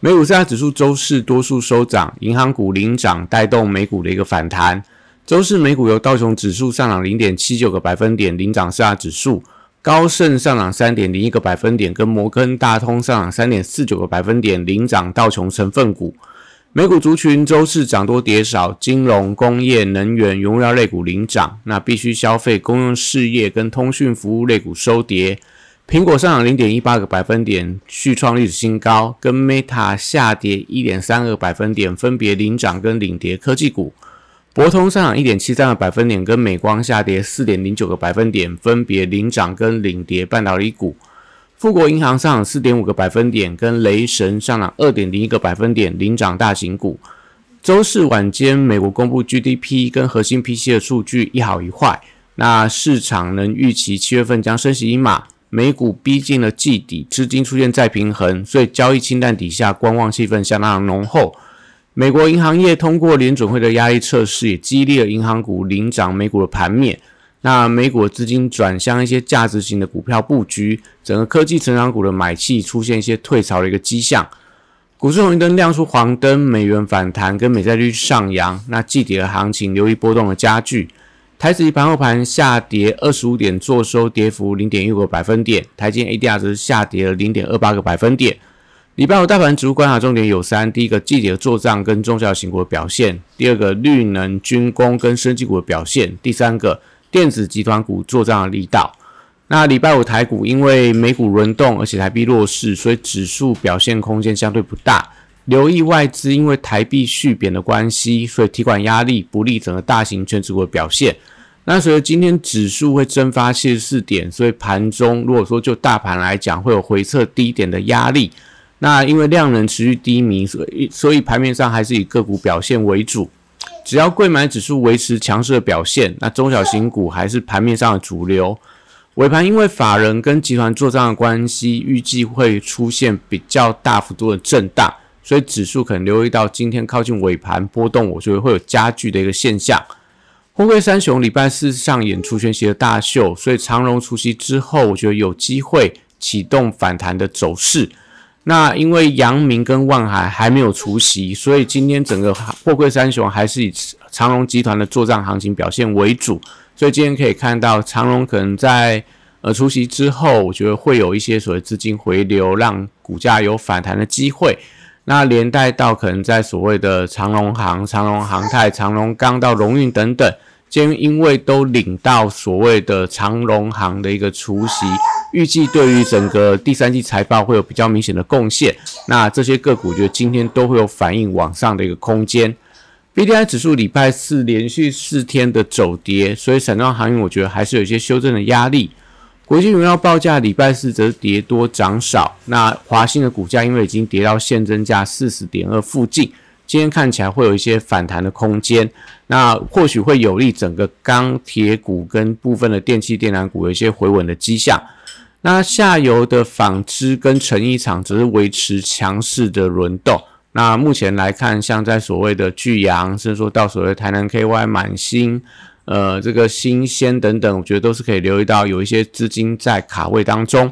美股四大指数周四多数收涨，银行股领涨，带动美股的一个反弹。周四美股由道琼指数上涨零点七九个百分点领涨四大指数，高盛上涨三点零一个百分点，跟摩根大通上涨三点四九个百分点领涨道琼成分股。美股族群周四涨多跌少，金融、工业、能源、原料类股领涨，那必须消费、公用事业跟通讯服务类股收跌。苹果上涨零点一八个百分点，续创历史新高，跟 Meta 下跌一点三个百分点，分别领涨跟领跌科技股。博通上涨一点七三个百分点，跟美光下跌四点零九个百分点，分别领涨跟领跌半导体股。富国银行上涨四点五个百分点，跟雷神上涨二点零一个百分点，领涨大型股。周四晚间，美国公布 GDP 跟核心 PC 的数据一好一坏，那市场能预期七月份将升息一码。美股逼近了季底，资金出现再平衡，所以交易清淡底下，观望气氛相当浓厚。美国银行业通过联准会的压力测试，也激励了银行股领涨美股的盘面。那美股资金转向一些价值型的股票布局，整个科技成长股的买气出现一些退潮的一个迹象。股市红绿灯亮出黄灯，美元反弹跟美债率上扬，那季底的行情留意波动的加剧。台指盘后盘下跌二十五点，做收跌幅零点一五个百分点。台积 ADR 则是下跌了零点二八个百分点。礼拜五大盘指数观察重点有三：第一个，季节的做账跟中小型股的表现；第二个，绿能、军工跟升级股的表现；第三个，电子集团股做账的力道。那礼拜五台股因为美股轮动，而且台币弱势，所以指数表现空间相对不大。留意外资因为台币续贬的关系，所以提款压力不利整个大型全指股的表现。那随着今天指数会蒸发七十四点，所以盘中如果说就大盘来讲，会有回撤低点的压力。那因为量能持续低迷，所以所以盘面上还是以个股表现为主。只要贵买指数维持强势的表现，那中小型股还是盘面上的主流。尾盘因为法人跟集团做账的关系，预计会出现比较大幅度的震荡。所以指数可能留意到今天靠近尾盘波动，我觉得会有加剧的一个现象。货柜三雄礼拜四上演除权息的大秀，所以长荣除息之后，我觉得有机会启动反弹的走势。那因为阳明跟万海还没有除息，所以今天整个货柜三雄还是以长荣集团的作战行情表现为主。所以今天可以看到长荣可能在呃除息之后，我觉得会有一些所谓资金回流，让股价有反弹的机会。那连带到可能在所谓的长隆行、长隆航太、长隆钢到荣运等等，今因为都领到所谓的长隆行的一个除息，预计对于整个第三季财报会有比较明显的贡献。那这些个股，觉得今天都会有反应往上的一个空间。B D I 指数礼拜四连续四天的走跌，所以散装航运我觉得还是有一些修正的压力。国际原料报价礼拜四则跌多涨少，那华兴的股价因为已经跌到现增价四十点二附近，今天看起来会有一些反弹的空间，那或许会有利整个钢铁股跟部分的电气电缆股有一些回稳的迹象。那下游的纺织跟成衣厂则是维持强势的轮动。那目前来看，像在所谓的巨阳，甚至说到所谓台南 KY 满星。呃，这个新鲜等等，我觉得都是可以留意到有一些资金在卡位当中。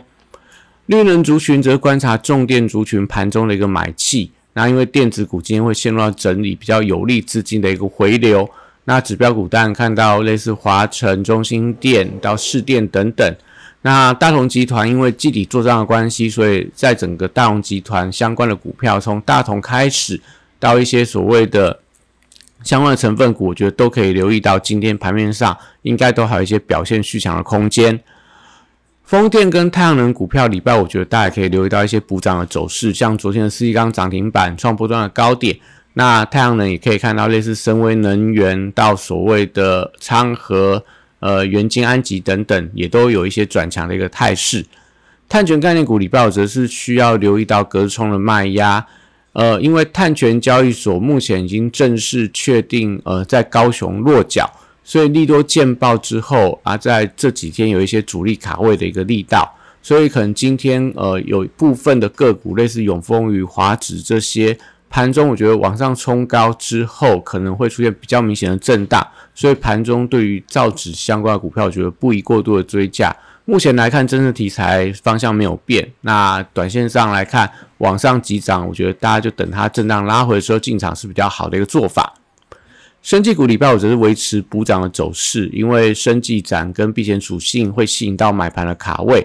绿能族群则观察重电族群盘中的一个买气。那因为电子股今天会陷入到整理，比较有利资金的一个回流。那指标股当然看到类似华晨、中心电到市电等等。那大同集团因为季底做账的关系，所以在整个大同集团相关的股票，从大同开始到一些所谓的。相关的成分股，我觉得都可以留意到，今天盘面上应该都还有一些表现续强的空间。风电跟太阳能股票礼拜，我觉得大家可以留意到一些补涨的走势，像昨天的四季钢涨停板创波段的高点。那太阳能也可以看到类似深威能源到所谓的昌河、呃元金安吉等等，也都有一些转强的一个态势。碳权概念股礼拜，则是需要留意到隔冲的卖压。呃，因为碳权交易所目前已经正式确定，呃，在高雄落脚，所以利多见报之后啊，在这几天有一些主力卡位的一个力道，所以可能今天呃有部分的个股，类似永丰与华指这些，盘中我觉得往上冲高之后，可能会出现比较明显的震荡，所以盘中对于造纸相关的股票，我觉得不宜过度的追价。目前来看，真正题材方向没有变。那短线上来看，往上急涨，我觉得大家就等它震荡拉回的时候进场是比较好的一个做法。生技股礼拜五则是维持补涨的走势，因为生技展跟避险属性会吸引到买盘的卡位。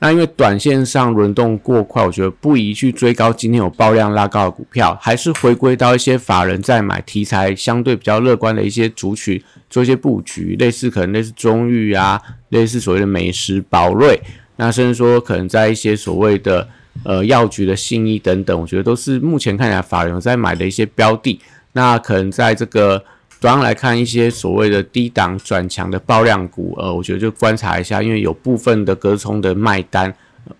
那因为短线上轮动过快，我觉得不宜去追高。今天有爆量拉高的股票，还是回归到一些法人在买题材相对比较乐观的一些族群做一些布局，类似可能类似中裕啊，类似所谓的美食宝瑞，那甚至说可能在一些所谓的呃药局的信义等等，我觉得都是目前看起来法人在买的一些标的。那可能在这个。短上来看，一些所谓的低档转强的爆量股，呃，我觉得就观察一下，因为有部分的隔冲的卖单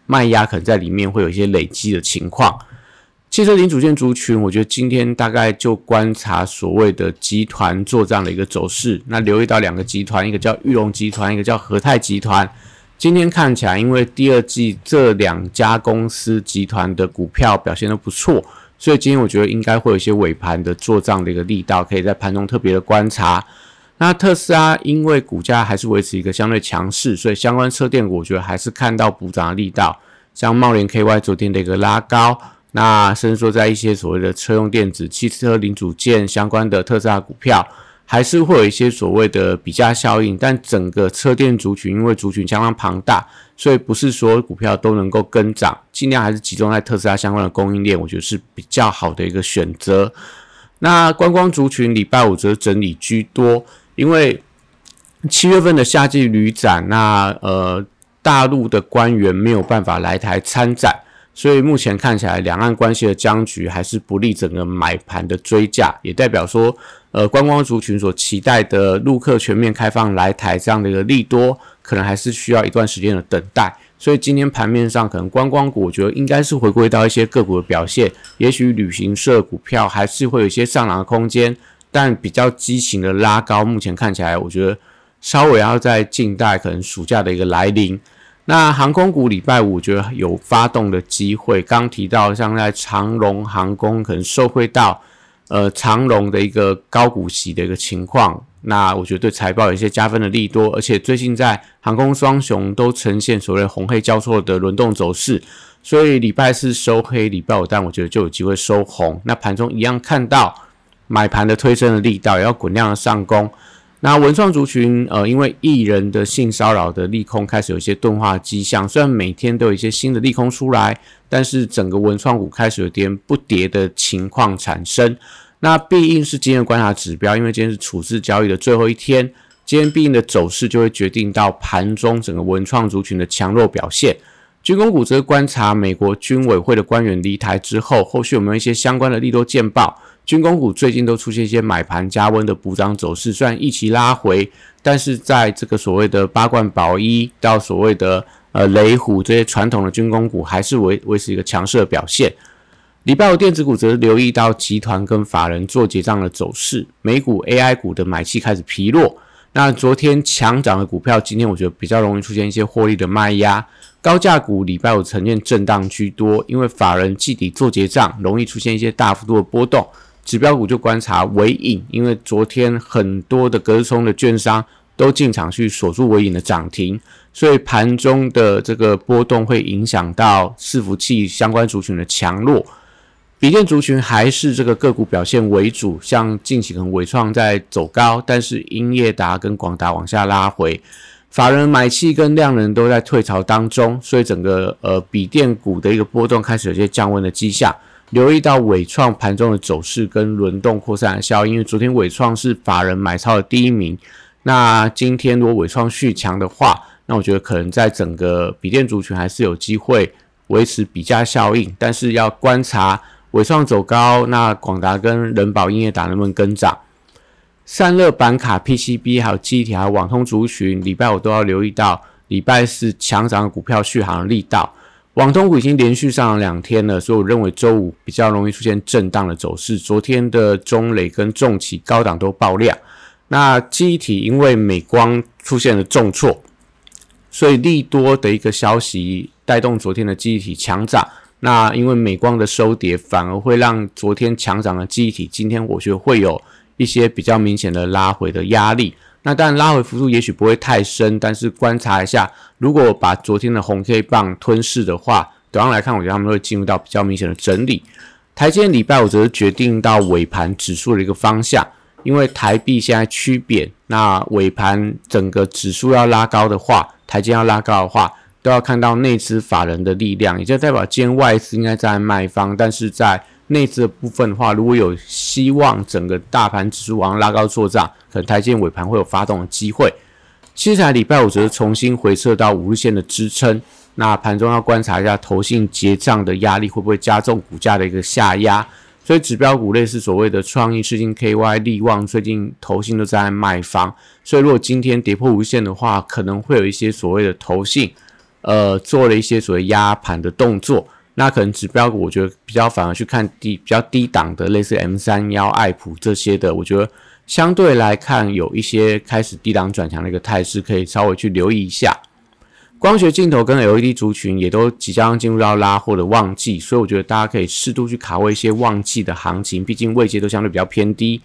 卖压可能在里面会有一些累积的情况。汽车零组件族群，我觉得今天大概就观察所谓的集团做这样的一个走势。那留意到两个集团，一个叫玉龙集团，一个叫和泰集团。今天看起来，因为第二季这两家公司集团的股票表现都不错。所以今天我觉得应该会有一些尾盘的做账的一个力道，可以在盘中特别的观察。那特斯拉因为股价还是维持一个相对强势，所以相关车电我觉得还是看到补涨的力道。像茂联 KY 昨天的一个拉高，那伸缩在一些所谓的车用电子、汽车零组件相关的特斯拉股票。还是会有一些所谓的比价效应，但整个车电族群因为族群相当庞大，所以不是所有股票都能够跟涨，尽量还是集中在特斯拉相关的供应链，我觉得是比较好的一个选择。那观光族群礼拜五则整理居多，因为七月份的夏季旅展，那呃大陆的官员没有办法来台参展。所以目前看起来，两岸关系的僵局还是不利整个买盘的追价，也代表说，呃，观光族群所期待的陆客全面开放来台这样的一个利多，可能还是需要一段时间的等待。所以今天盘面上，可能观光股，我觉得应该是回归到一些个股的表现，也许旅行社股票还是会有一些上涨的空间，但比较激情的拉高，目前看起来，我觉得稍微要在静待可能暑假的一个来临。那航空股礼拜五我觉得有发动的机会，刚提到像在长龙航空可能受惠到，呃长龙的一个高股息的一个情况，那我觉得对财报有一些加分的利多，而且最近在航空双雄都呈现所谓红黑交错的轮动走势，所以礼拜四收黑，礼拜五但我觉得就有机会收红，那盘中一样看到买盘的推升的力道，也要滚量的上攻。那文创族群，呃，因为艺人的性骚扰的利空开始有一些钝化迹象，虽然每天都有一些新的利空出来，但是整个文创股开始有点不跌的情况产生。那必应是今天的观察指标，因为今天是处置交易的最后一天，今天必应的走势就会决定到盘中整个文创族群的强弱表现。军工股则观察美国军委会的官员离台之后，后续有没有一些相关的利多见报。军工股最近都出现一些买盘加温的补涨走势，虽然一起拉回，但是在这个所谓的八冠宝一到所谓的呃雷虎这些传统的军工股，还是维维持一个强势的表现。礼拜五电子股则留意到集团跟法人做结账的走势，美股 AI 股的买气开始疲弱。那昨天强涨的股票，今天我觉得比较容易出现一些获利的卖压。高价股礼拜五呈现震荡居多，因为法人季底做结账，容易出现一些大幅度的波动。指标股就观察尾影，因为昨天很多的隔日冲的券商都进场去锁住尾影的涨停，所以盘中的这个波动会影响到伺服器相关族群的强弱。笔电族群还是这个个股表现为主，像近期可能伟创在走高，但是英业达跟广达往下拉回，法人买气跟量能都在退潮当中，所以整个呃笔电股的一个波动开始有些降温的迹象。留意到伟创盘中的走势跟轮动扩散的效应，因为昨天伟创是法人买超的第一名。那今天如果伟创续强的话，那我觉得可能在整个笔电族群还是有机会维持比价效应，但是要观察伟创走高，那广达跟人保音乐达能不能跟涨？散热板卡、PCB 还有机体还有网通族群，礼拜五都要留意到礼拜四强涨的股票续航力道。网通股已经连续上了两天了，所以我认为周五比较容易出现震荡的走势。昨天的中磊跟重企高档都爆量，那记忆体因为美光出现了重挫，所以利多的一个消息带动昨天的记忆体强涨。那因为美光的收跌，反而会让昨天强涨的记忆体，今天我觉得会有一些比较明显的拉回的压力。那当然拉回幅度也许不会太深，但是观察一下，如果把昨天的红 K 棒吞噬的话，短上来看，我觉得他们会进入到比较明显的整理。台积礼拜五则是决定到尾盘指数的一个方向，因为台币现在趋贬，那尾盘整个指数要拉高的话，台积要拉高的话，都要看到内资法人的力量，也就代表今天外资应该在卖方，但是在内资的部分的话，如果有希望整个大盘指数往上拉高做账，可能台积尾盘会有发动的机会。接下来礼拜五则重新回撤到五日线的支撑，那盘中要观察一下投信结账的压力会不会加重股价的一个下压。所以指标股类似所谓的创意、世金、KY、利旺，最近投信都在卖方，所以如果今天跌破五日线的话，可能会有一些所谓的投信，呃，做了一些所谓压盘的动作。那可能指标股，我觉得比较反而去看低比较低档的，类似 M 三幺、爱普这些的，我觉得相对来看有一些开始低档转强的一个态势，可以稍微去留意一下。光学镜头跟 LED 族群也都即将进入到拉货的旺季，所以我觉得大家可以适度去卡位一些旺季的行情，毕竟位阶都相对比较偏低。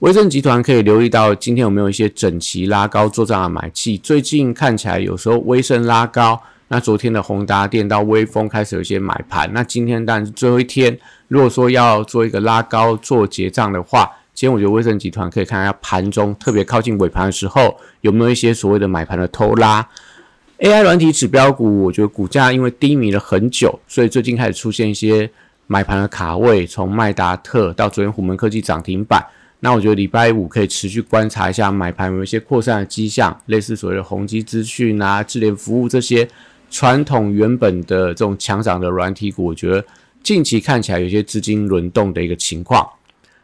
威盛集团可以留意到今天有没有一些整齐拉高做账的买气，最近看起来有时候威盛拉高。那昨天的宏达电到微风开始有一些买盘，那今天当然是最后一天。如果说要做一个拉高做结账的话，今天我觉得威盛集团可以看一下盘中，特别靠近尾盘的时候有没有一些所谓的买盘的偷拉。AI 软体指标股，我觉得股价因为低迷了很久，所以最近开始出现一些买盘的卡位，从麦达特到昨天虎门科技涨停板。那我觉得礼拜五可以持续观察一下买盘有一些扩散的迹象，类似所谓的宏基资讯啊、智联服务这些。传统原本的这种强涨的软体股，我觉得近期看起来有些资金轮动的一个情况。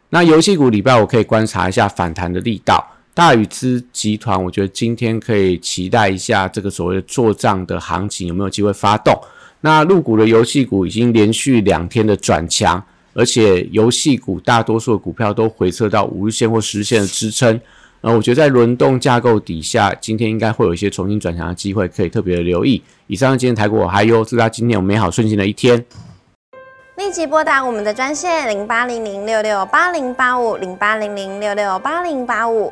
那游戏股礼拜我可以观察一下反弹的力道。大宇资集团，我觉得今天可以期待一下这个所谓的做账的行情有没有机会发动。那入股的游戏股已经连续两天的转强，而且游戏股大多数的股票都回撤到五日线或十日线的支撑。呃我觉得在轮动架构底下，今天应该会有一些重新转强的机会，可以特别的留意。以上今天台股，我还有祝大家今天有美好顺心的一天。立即拨打我们的专线零八零零六六八零八五零八零零六六八零八五。